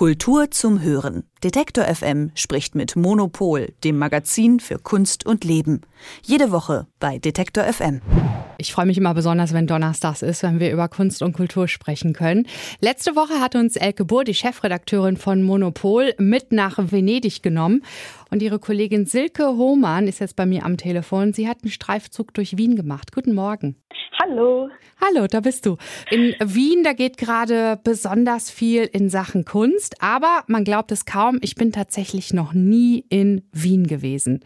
Kultur zum Hören. Detektor FM spricht mit Monopol, dem Magazin für Kunst und Leben. Jede Woche bei Detektor FM. Ich freue mich immer besonders, wenn Donnerstags ist, wenn wir über Kunst und Kultur sprechen können. Letzte Woche hat uns Elke Bohr, die Chefredakteurin von Monopol, mit nach Venedig genommen. Und ihre Kollegin Silke Hohmann ist jetzt bei mir am Telefon. Sie hat einen Streifzug durch Wien gemacht. Guten Morgen. Hallo. Hallo, da bist du. In Wien, da geht gerade besonders viel in Sachen Kunst, aber man glaubt es kaum, ich bin tatsächlich noch nie in Wien gewesen.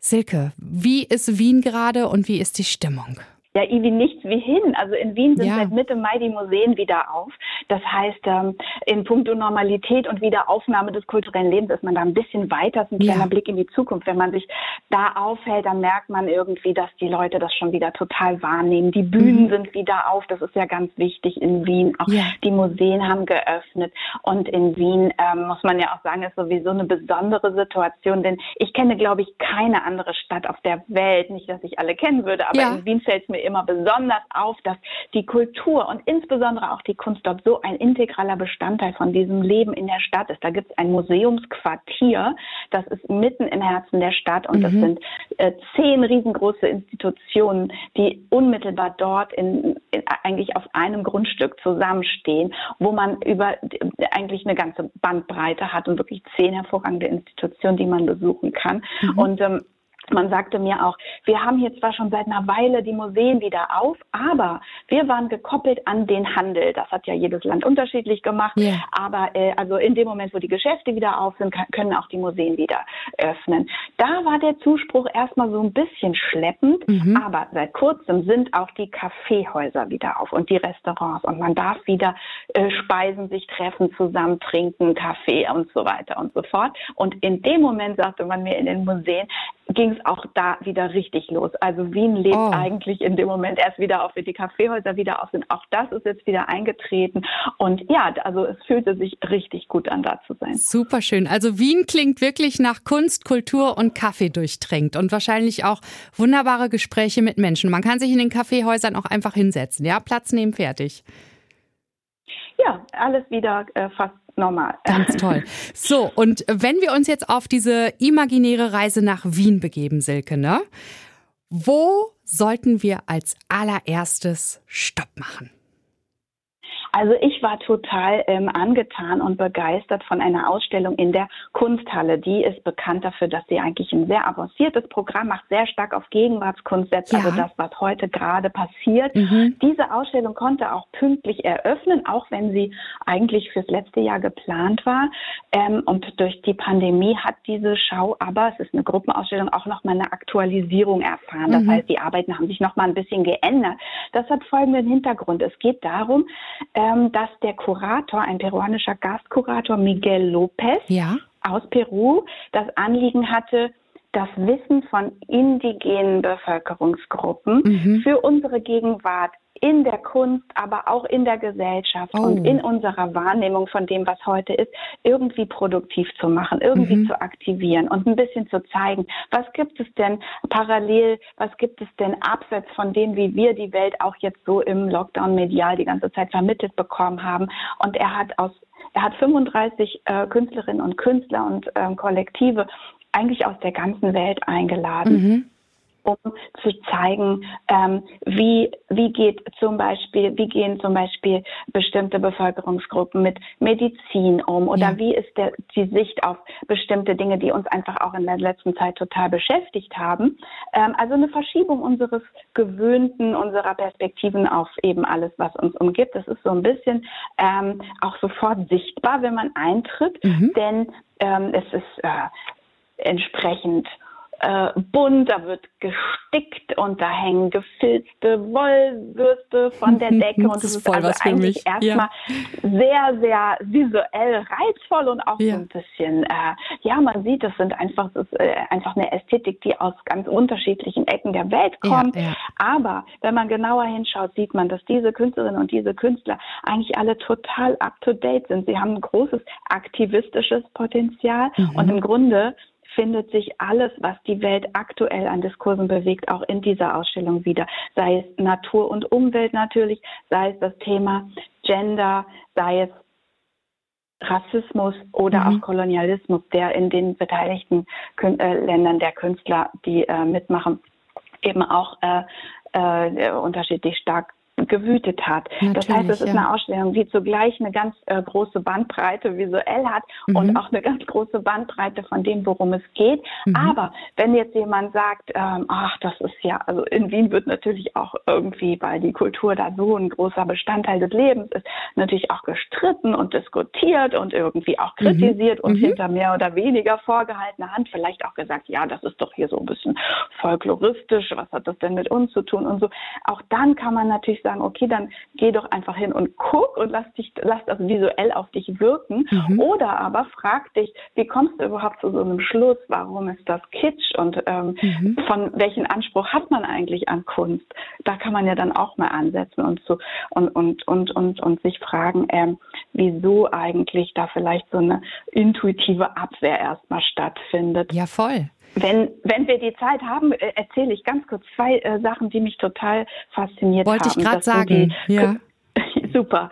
Silke, wie ist Wien gerade und wie ist die Stimmung? Ja irgendwie nichts wie hin. Also in Wien sind ja. seit Mitte Mai die Museen wieder auf. Das heißt, ähm, in puncto Normalität und Wiederaufnahme des kulturellen Lebens ist man da ein bisschen weiter. Das ist ein kleiner ja. Blick in die Zukunft. Wenn man sich da aufhält, dann merkt man irgendwie, dass die Leute das schon wieder total wahrnehmen. Die Bühnen mhm. sind wieder auf. Das ist ja ganz wichtig in Wien. Auch ja. die Museen haben geöffnet. Und in Wien ähm, muss man ja auch sagen, ist sowieso eine besondere Situation. Denn ich kenne, glaube ich, keine andere Stadt auf der Welt. Nicht, dass ich alle kennen würde, aber in Wien fällt es mir immer besonders auf, dass die Kultur und insbesondere auch die Kunst dort so ein integraler Bestandteil von diesem Leben in der Stadt ist. Da gibt es ein Museumsquartier, das ist mitten im Herzen der Stadt und mhm. das sind äh, zehn riesengroße Institutionen, die unmittelbar dort in, in, eigentlich auf einem Grundstück zusammenstehen, wo man über äh, eigentlich eine ganze Bandbreite hat und wirklich zehn hervorragende Institutionen, die man besuchen kann. Mhm. Und ähm, man sagte mir auch, wir haben hier zwar schon seit einer Weile die Museen wieder auf, aber wir waren gekoppelt an den Handel. Das hat ja jedes Land unterschiedlich gemacht. Yeah. Aber äh, also in dem Moment, wo die Geschäfte wieder auf sind, können auch die Museen wieder öffnen. Da war der Zuspruch erstmal so ein bisschen schleppend, mhm. aber seit kurzem sind auch die Kaffeehäuser wieder auf und die Restaurants und man darf wieder äh, speisen, sich treffen, zusammen trinken, Kaffee und so weiter und so fort. Und in dem Moment sagte man mir in den Museen, ging es auch da wieder richtig los. Also Wien lebt oh. eigentlich in dem Moment erst wieder auf, wenn die Kaffeehäuser wieder auf sind. Auch das ist jetzt wieder eingetreten. Und ja, also es fühlte sich richtig gut an, da zu sein. Super schön. Also Wien klingt wirklich nach Kunst, Kultur und Kaffee durchtränkt und wahrscheinlich auch wunderbare Gespräche mit Menschen. Man kann sich in den Kaffeehäusern auch einfach hinsetzen, ja, Platz nehmen, fertig. Ja, alles wieder äh, fast normal. Ganz toll. So, und wenn wir uns jetzt auf diese imaginäre Reise nach Wien begeben, Silke, ne? Wo sollten wir als allererstes Stopp machen? Also ich war total ähm, angetan und begeistert von einer Ausstellung in der Kunsthalle. Die ist bekannt dafür, dass sie eigentlich ein sehr avanciertes Programm macht, sehr stark auf Gegenwartskunst setzt, ja. also das, was heute gerade passiert. Mhm. Diese Ausstellung konnte auch pünktlich eröffnen, auch wenn sie eigentlich fürs letzte Jahr geplant war. Ähm, und durch die Pandemie hat diese Schau aber, es ist eine Gruppenausstellung, auch nochmal eine Aktualisierung erfahren. Das mhm. heißt, die Arbeiten haben sich nochmal ein bisschen geändert. Das hat folgenden Hintergrund. Es geht darum, äh, ähm, dass der Kurator, ein peruanischer Gastkurator Miguel Lopez ja. aus Peru, das Anliegen hatte, das Wissen von indigenen Bevölkerungsgruppen mhm. für unsere Gegenwart in der Kunst, aber auch in der Gesellschaft oh. und in unserer Wahrnehmung von dem, was heute ist, irgendwie produktiv zu machen, irgendwie mhm. zu aktivieren und ein bisschen zu zeigen, was gibt es denn parallel, was gibt es denn abseits von dem, wie wir die Welt auch jetzt so im Lockdown medial die ganze Zeit vermittelt bekommen haben. Und er hat aus er hat 35 äh, Künstlerinnen und Künstler und ähm, Kollektive eigentlich aus der ganzen Welt eingeladen. Mhm um zu zeigen, ähm, wie, wie geht zum Beispiel, wie gehen zum Beispiel bestimmte Bevölkerungsgruppen mit Medizin um oder ja. wie ist der, die Sicht auf bestimmte Dinge, die uns einfach auch in der letzten Zeit total beschäftigt haben. Ähm, also eine Verschiebung unseres Gewöhnten, unserer Perspektiven auf eben alles, was uns umgibt. Das ist so ein bisschen ähm, auch sofort sichtbar, wenn man eintritt, mhm. denn ähm, es ist äh, entsprechend äh, bunt, da wird gestickt und da hängen gefilzte Wollwürste von der Decke und es ist, ist also eigentlich erstmal ja. sehr, sehr visuell reizvoll und auch ja. so ein bisschen, äh, ja, man sieht, das sind einfach, das ist äh, einfach eine Ästhetik, die aus ganz unterschiedlichen Ecken der Welt kommt. Ja, Aber wenn man genauer hinschaut, sieht man, dass diese Künstlerinnen und diese Künstler eigentlich alle total up to date sind. Sie haben ein großes aktivistisches Potenzial mhm. und im Grunde findet sich alles, was die Welt aktuell an Diskursen bewegt, auch in dieser Ausstellung wieder. Sei es Natur und Umwelt natürlich, sei es das Thema Gender, sei es Rassismus oder mhm. auch Kolonialismus, der in den beteiligten Kün äh, Ländern der Künstler, die äh, mitmachen, eben auch äh, äh, unterschiedlich stark gewütet hat. Natürlich, das heißt, es ist ja. eine Ausstellung, die zugleich eine ganz äh, große Bandbreite visuell hat mhm. und auch eine ganz große Bandbreite von dem, worum es geht. Mhm. Aber wenn jetzt jemand sagt, ähm, ach, das ist ja, also in Wien wird natürlich auch irgendwie, weil die Kultur da so ein großer Bestandteil des Lebens ist, natürlich auch gestritten und diskutiert und irgendwie auch mhm. kritisiert mhm. und hinter mehr oder weniger vorgehaltener Hand vielleicht auch gesagt, ja, das ist doch hier so ein bisschen folkloristisch, was hat das denn mit uns zu tun und so. Auch dann kann man natürlich sagen, okay, dann geh doch einfach hin und guck und lass dich, lass das visuell auf dich wirken. Mhm. Oder aber frag dich, wie kommst du überhaupt zu so einem Schluss? Warum ist das Kitsch? Und ähm, mhm. von welchen Anspruch hat man eigentlich an Kunst? Da kann man ja dann auch mal ansetzen und so und und und und und sich fragen, ähm, wieso eigentlich da vielleicht so eine intuitive Abwehr erstmal stattfindet. Ja, voll. Wenn, wenn wir die Zeit haben, äh, erzähle ich ganz kurz zwei äh, Sachen, die mich total fasziniert Wollte haben. Wollte ich gerade sagen. Die, ja. Super.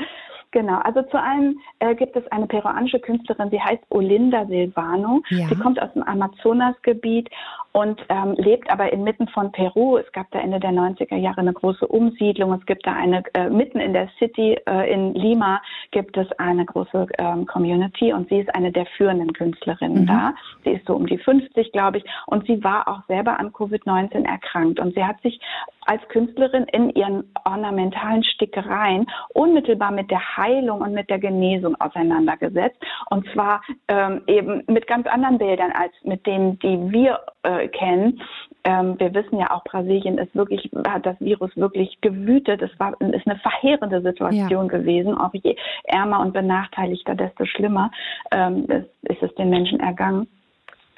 Genau, also zu einem äh, gibt es eine peruanische Künstlerin, sie heißt Olinda Silvano. Ja. Sie kommt aus dem Amazonasgebiet und ähm, lebt aber inmitten von Peru. Es gab da Ende der 90er Jahre eine große Umsiedlung. Es gibt da eine, äh, mitten in der City äh, in Lima gibt es eine große ähm, Community und sie ist eine der führenden Künstlerinnen mhm. da. Sie ist so um die 50, glaube ich, und sie war auch selber an Covid-19 erkrankt und sie hat sich als Künstlerin in ihren ornamentalen Stickereien unmittelbar mit der Heilung und mit der Genesung auseinandergesetzt. Und zwar ähm, eben mit ganz anderen Bildern als mit denen, die wir äh, kennen. Ähm, wir wissen ja auch, Brasilien ist wirklich, hat das Virus wirklich gewütet. Es war, ist eine verheerende Situation ja. gewesen. Auch je ärmer und benachteiligter, desto schlimmer ähm, ist, ist es den Menschen ergangen.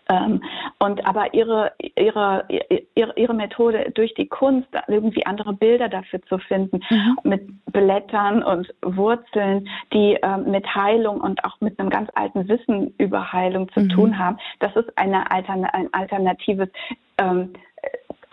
Ähm, und aber ihre, ihre, ihre, ihre Methode durch die Kunst, irgendwie andere Bilder dafür zu finden, mhm. mit Blättern und Wurzeln, die ähm, mit Heilung und auch mit einem ganz alten Wissen über Heilung zu mhm. tun haben, das ist eine Altern ein alternatives ähm,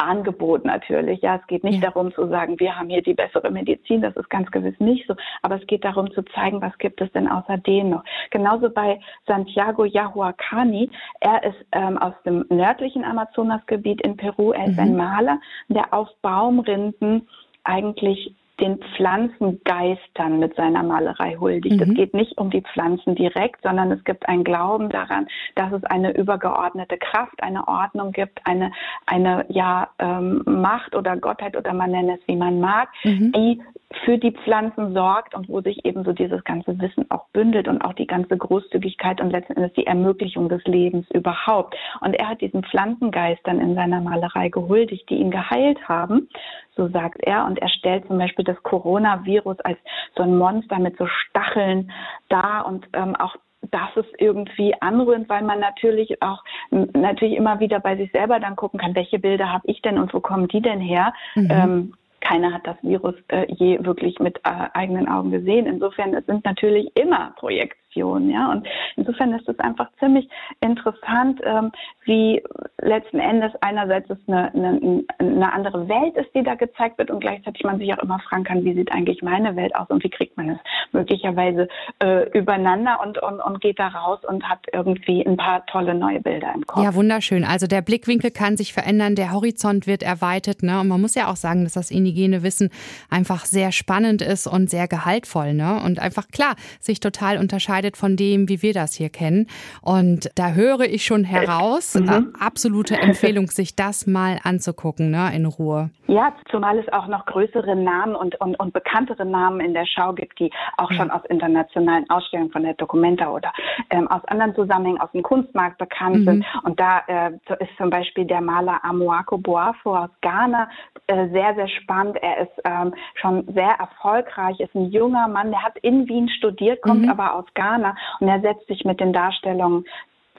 Angebot natürlich. Ja, es geht nicht ja. darum zu sagen, wir haben hier die bessere Medizin, das ist ganz gewiss nicht so, aber es geht darum zu zeigen, was gibt es denn außerdem noch. Genauso bei Santiago Yahuacani, er ist ähm, aus dem nördlichen Amazonasgebiet in Peru, er ist mhm. ein Maler, der auf Baumrinden eigentlich den Pflanzengeistern mit seiner Malerei huldigt. Mhm. Es geht nicht um die Pflanzen direkt, sondern es gibt einen Glauben daran, dass es eine übergeordnete Kraft, eine Ordnung gibt, eine, eine ja, ähm, Macht oder Gottheit oder man nenne es wie man mag, mhm. die für die Pflanzen sorgt und wo sich eben so dieses ganze Wissen auch bündelt und auch die ganze Großzügigkeit und letzten Endes die Ermöglichung des Lebens überhaupt. Und er hat diesen Pflanzengeistern in seiner Malerei gehuldigt, die ihn geheilt haben, so sagt er. Und er stellt zum Beispiel das Coronavirus als so ein Monster mit so Stacheln dar und ähm, auch das ist irgendwie anrührend, weil man natürlich auch natürlich immer wieder bei sich selber dann gucken kann, welche Bilder habe ich denn und wo kommen die denn her? Mhm. Ähm, keiner hat das Virus äh, je wirklich mit äh, eigenen Augen gesehen. Insofern es sind natürlich immer Projektionen, ja. Und insofern ist es einfach ziemlich interessant, ähm, wie letzten Endes einerseits es eine, eine, eine, andere Welt ist, die da gezeigt wird und gleichzeitig man sich auch immer fragen kann, wie sieht eigentlich meine Welt aus und wie kriegt man es möglicherweise äh, übereinander und, und, und geht da raus und hat irgendwie ein paar tolle neue Bilder im Kopf. Ja, wunderschön. Also der Blickwinkel kann sich verändern, der Horizont wird erweitert, ne? Und man muss ja auch sagen, dass das indigene Wissen einfach sehr spannend ist und sehr gehaltvoll, ne? Und einfach klar, sich total unterscheidet von dem, wie wir das hier kennen. Und da höre ich schon heraus, mhm. äh, absolute Empfehlung, sich das mal anzugucken, ne, in Ruhe. Ja, zumal es auch noch größere Namen und, und, und bekanntere Namen in der Schau gibt, die auch schon aus internationalen Ausstellungen von der Documenta oder ähm, aus anderen Zusammenhängen aus dem Kunstmarkt bekannt mhm. sind. Und da äh, ist zum Beispiel der Maler Amoako Boafo aus Ghana äh, sehr, sehr spannend. Er ist ähm, schon sehr erfolgreich, ist ein junger Mann, der hat in Wien studiert, kommt mhm. aber aus Ghana und er setzt sich mit den Darstellungen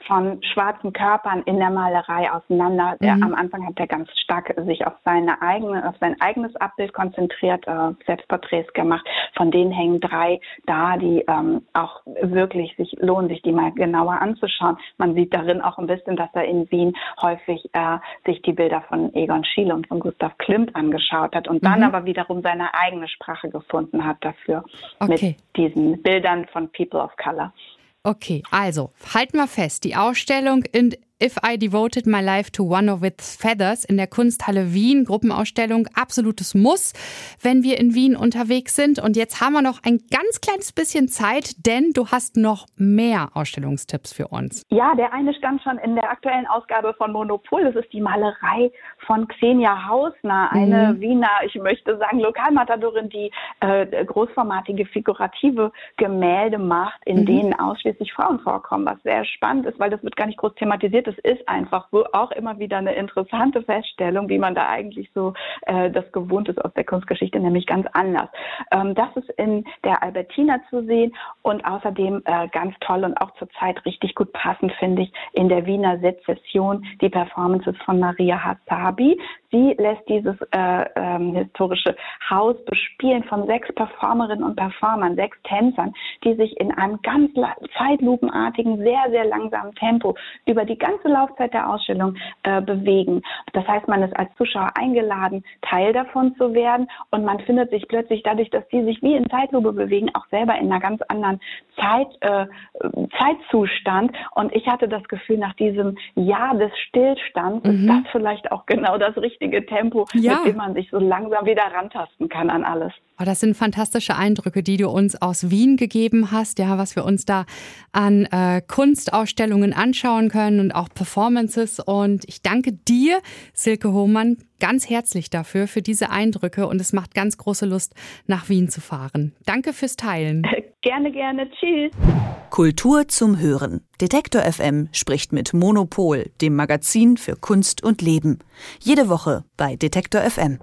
von schwarzen Körpern in der Malerei auseinander. Mhm. Der, am Anfang hat er ganz stark sich auf seine eigene, auf sein eigenes Abbild konzentriert, äh, Selbstporträts gemacht. Von denen hängen drei da, die ähm, auch wirklich sich lohnen, sich die mal genauer anzuschauen. Man sieht darin auch ein bisschen, dass er in Wien häufig äh, sich die Bilder von Egon Schiele und von Gustav Klimt angeschaut hat und dann mhm. aber wiederum seine eigene Sprache gefunden hat dafür okay. mit diesen Bildern von People of Color. Okay, also halten wir fest, die Ausstellung in If I Devoted My Life to One of Its Feathers in der Kunsthalle Wien, Gruppenausstellung, absolutes Muss, wenn wir in Wien unterwegs sind. Und jetzt haben wir noch ein ganz kleines bisschen Zeit, denn du hast noch mehr Ausstellungstipps für uns. Ja, der eine stand schon in der aktuellen Ausgabe von Monopol. Das ist die Malerei von Xenia Hausner, eine mhm. Wiener, ich möchte sagen, Lokalmatadorin, die äh, großformatige figurative Gemälde macht, in mhm. denen ausschließlich Frauen vorkommen, was sehr spannend ist, weil das wird gar nicht groß thematisiert es ist einfach auch immer wieder eine interessante Feststellung, wie man da eigentlich so äh, das gewohnt ist aus der Kunstgeschichte, nämlich ganz anders. Ähm, das ist in der Albertina zu sehen und außerdem äh, ganz toll und auch zurzeit richtig gut passend, finde ich, in der Wiener Sezession die Performances von Maria Hasabi. Sie lässt dieses äh, ähm, historische Haus bespielen von sechs Performerinnen und Performern, sechs Tänzern, die sich in einem ganz zeitlupenartigen, sehr, sehr langsamen Tempo über die ganze Laufzeit der Ausstellung äh, bewegen. Das heißt, man ist als Zuschauer eingeladen, Teil davon zu werden und man findet sich plötzlich dadurch, dass die sich wie in Zeitlupe bewegen, auch selber in einer ganz anderen Zeit, äh, Zeitzustand. Und ich hatte das Gefühl, nach diesem Jahr des Stillstands mhm. ist das vielleicht auch genau das richtige Tempo, ja. mit dem man sich so langsam wieder rantasten kann an alles. Oh, das sind fantastische Eindrücke, die du uns aus Wien gegeben hast, ja, was wir uns da an äh, Kunstausstellungen anschauen können und auch Performances. Und ich danke dir, Silke Hohmann, ganz herzlich dafür, für diese Eindrücke. Und es macht ganz große Lust, nach Wien zu fahren. Danke fürs Teilen. Gerne, gerne. Tschüss. Kultur zum Hören. Detektor FM spricht mit Monopol, dem Magazin für Kunst und Leben. Jede Woche bei Detektor FM.